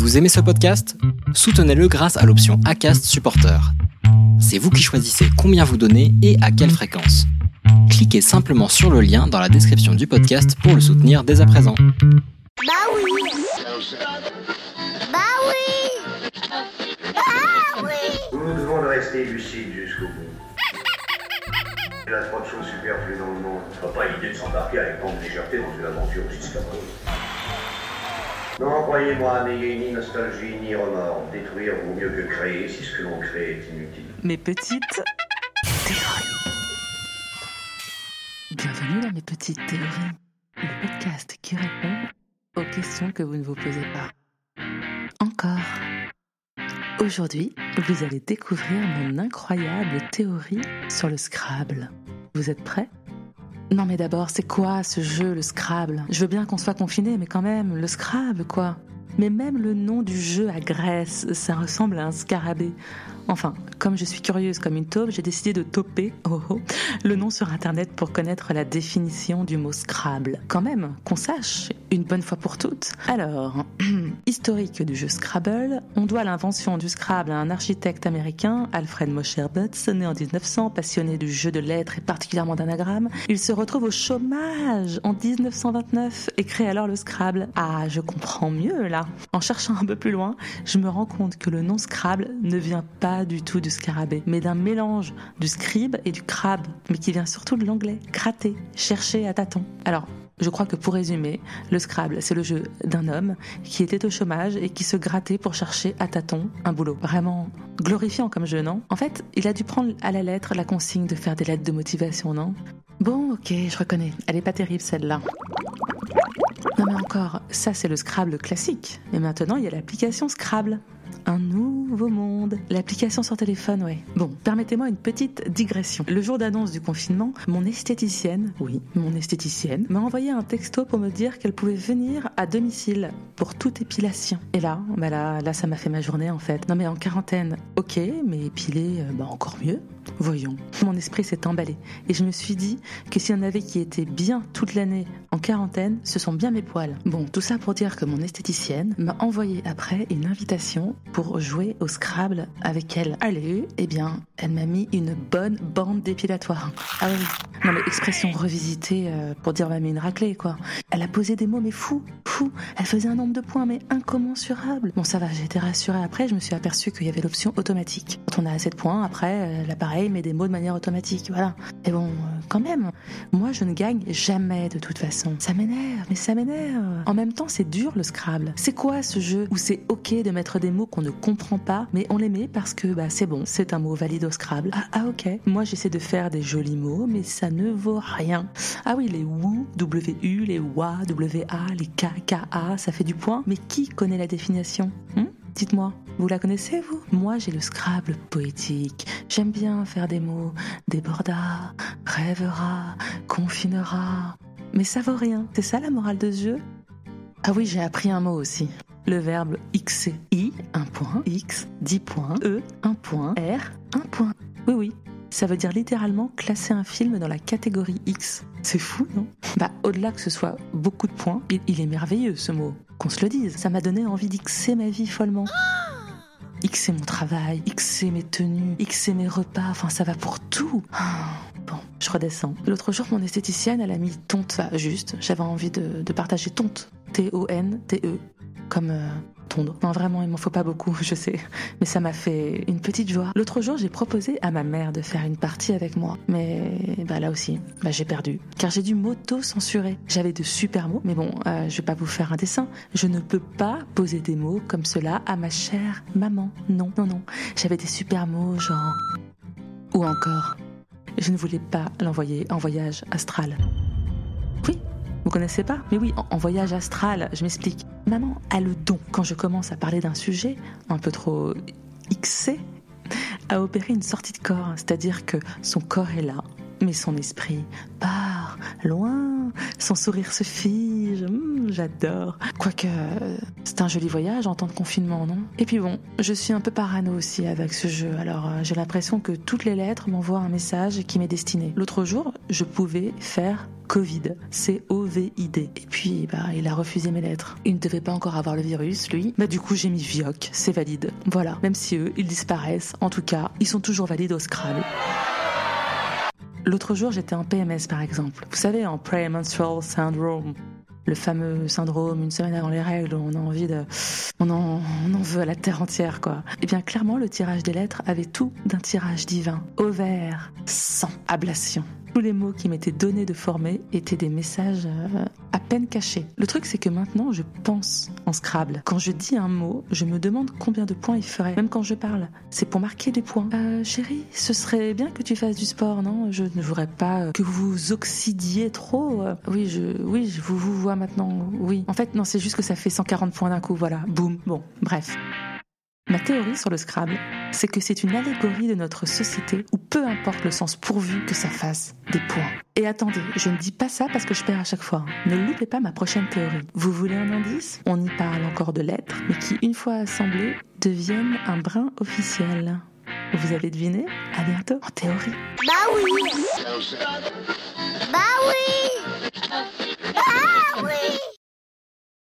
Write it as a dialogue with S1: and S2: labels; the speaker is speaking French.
S1: Vous aimez ce podcast? Soutenez-le grâce à l'option ACAST Supporter. C'est vous qui choisissez combien vous donnez et à quelle fréquence. Cliquez simplement sur le lien dans la description du podcast pour le soutenir dès à présent.
S2: Bah oui Bah oui Bah oui
S3: Nous devons de rester lucides jusqu'au bout. Il y a trop de choses superflues dans le monde. Ce pas l'idée de s'embarquer avec grande légèreté dans une aventure aussi scabreuse. Non, croyez-moi, n'ayez ni nostalgie ni remords. Détruire vaut mieux que créer si ce que l'on crée est inutile.
S4: mes petites théories. Bienvenue dans mes petites théories, le podcast qui répond aux questions que vous ne vous posez pas. Encore. Aujourd'hui, vous allez découvrir mon incroyable théorie sur le Scrabble. Vous êtes prêts? Non mais d'abord, c'est quoi ce jeu, le Scrabble? Je veux bien qu'on soit confiné, mais quand même, le Scrabble quoi mais même le nom du jeu agresse, ça ressemble à un scarabée. Enfin, comme je suis curieuse comme une taupe, j'ai décidé de toper oh, oh, le nom sur internet pour connaître la définition du mot Scrabble. Quand même, qu'on sache, une bonne fois pour toutes. Alors, historique du jeu Scrabble, on doit l'invention du Scrabble à un architecte américain, Alfred Mosher Butts, né en 1900, passionné du jeu de lettres et particulièrement d'anagrammes. Il se retrouve au chômage en 1929 et crée alors le Scrabble. Ah, je comprends mieux là. En cherchant un peu plus loin, je me rends compte que le nom Scrabble ne vient pas du tout du scarabée, mais d'un mélange du scribe et du crabe, mais qui vient surtout de l'anglais, gratter, chercher à tâtons. Alors, je crois que pour résumer, le Scrabble, c'est le jeu d'un homme qui était au chômage et qui se grattait pour chercher à tâtons un boulot. Vraiment glorifiant comme jeu, non? En fait, il a dû prendre à la lettre la consigne de faire des lettres de motivation, non? Bon, ok, je reconnais. Elle est pas terrible celle-là. Non mais encore, ça c'est le Scrabble classique. Et maintenant, il y a l'application Scrabble. Un nouveau monde. L'application sur téléphone, ouais. Bon, permettez-moi une petite digression. Le jour d'annonce du confinement, mon esthéticienne, oui, mon esthéticienne, m'a envoyé un texto pour me dire qu'elle pouvait venir à domicile pour toute épilation. Et là, bah là, là, ça m'a fait ma journée en fait. Non mais en quarantaine, ok, mais épiler, euh, bah encore mieux. Voyons. Mon esprit s'est emballé et je me suis dit que s'il y en avait qui étaient bien toute l'année en quarantaine, ce sont bien mes poils. Bon, tout ça pour dire que mon esthéticienne m'a envoyé après une invitation pour jouer au Scrabble avec elle. Allez, eh bien, elle m'a mis une bonne bande dépilatoire. Ah oui, non mais expression revisitée euh, pour dire m'a mis une raclée quoi. Elle a posé des mots mais fou, fou. Elle faisait un nombre de points mais incommensurable. Bon ça va, j'ai été rassurée après, je me suis aperçue qu'il y avait l'option automatique. Quand on a assez de points, après euh, l'appareil met des mots de manière automatique, voilà. Et bon, euh, quand même, moi je ne gagne jamais de toute façon. Ça m'énerve, mais ça m'énerve. En même temps, c'est dur le Scrabble. C'est quoi ce jeu où c'est ok de mettre des mots qu'on ne comprend pas, mais on les met parce que bah, c'est bon, c'est un mot valide au Scrabble. Ah, ah, ok. Moi j'essaie de faire des jolis mots, mais ça ne vaut rien. Ah oui, les WU, W-U, les WA, W-A, les K, K-A, ça fait du point. Mais qui connaît la définition Hmm? Dites-moi, vous la connaissez, vous? Moi, j'ai le Scrabble poétique. J'aime bien faire des mots. Débordera, rêvera, confinera. Mais ça vaut rien. C'est ça la morale de ce jeu? Ah oui, j'ai appris un mot aussi. Le verbe xer. I, un point. X, 10 points. E, un point. R, un point. Oui, oui. Ça veut dire littéralement classer un film dans la catégorie X. C'est fou, non? Bah, au-delà que ce soit beaucoup de points, il est merveilleux ce mot. Qu'on se le dise. Ça m'a donné envie d'xer ma vie follement. Xer mon travail, Xer mes tenues, Xer mes repas, enfin ça va pour tout. Ah, Bon, je redescends. L'autre jour, mon esthéticienne, elle a mis tonte, enfin, juste, j'avais envie de, de partager tonte. T-O-N-T-E. Comme euh, Non, vraiment, il m'en faut pas beaucoup, je sais. Mais ça m'a fait une petite joie. L'autre jour, j'ai proposé à ma mère de faire une partie avec moi. Mais bah, là aussi, bah, j'ai perdu. Car j'ai dû m'auto-censurer. J'avais de super mots, mais bon, euh, je vais pas vous faire un dessin. Je ne peux pas poser des mots comme cela à ma chère maman. Non, non, non. J'avais des super mots, genre. Ou encore. Je ne voulais pas l'envoyer en voyage astral. Connaissez pas Mais oui, en, voyage astral, je m'explique. Maman a le don, quand je commence à parler d'un sujet un peu trop xé, à opérer une sortie de corps. C'est-à-dire que son corps est là, mais son esprit part loin, son sourire se fige. J'adore. Quoique, euh, c'est un joli voyage en temps de confinement, non? Et puis bon, je suis un peu parano aussi avec ce jeu. Alors euh, j'ai l'impression que toutes les lettres m'envoient un message qui m'est destiné. L'autre jour, je pouvais faire Covid, C-O-V-I-D. Et puis, bah, il a refusé mes lettres. Il ne devait pas encore avoir le virus, lui. Bah, du coup, j'ai mis Vioc, c'est valide. Voilà. Même si eux, ils disparaissent, en tout cas, ils sont toujours valides au Scrabble. L'autre jour, j'étais en PMS par exemple. Vous savez, en Premenstrual Syndrome. Le fameux syndrome, une semaine avant les règles, on a envie de. On en, veut à la terre entière, quoi. Eh bien, clairement, le tirage des lettres avait tout d'un tirage divin. Ovaire, sang, ablation. Tous les mots qui m'étaient donnés de former étaient des messages euh, à peine cachés. Le truc, c'est que maintenant, je pense en Scrabble. Quand je dis un mot, je me demande combien de points il ferait, même quand je parle. C'est pour marquer des points. Euh, chérie, ce serait bien que tu fasses du sport, non? Je ne voudrais pas que vous oxydiez trop. Euh, Oui, je, oui, je vous, vous vois maintenant. Oui. En fait, non, c'est juste que ça fait 140 points d'un coup. Voilà. Boum. Bon, bref. Ma théorie sur le Scrabble, c'est que c'est une allégorie de notre société où peu importe le sens pourvu que ça fasse des points. Et attendez, je ne dis pas ça parce que je perds à chaque fois. hein. Ne loupez pas ma prochaine théorie. Vous voulez un indice? On y parle encore de lettres, mais qui, une fois assemblées, deviennent un brin officiel. Vous avez deviné? À bientôt en théorie.
S2: Bah oui Bah oui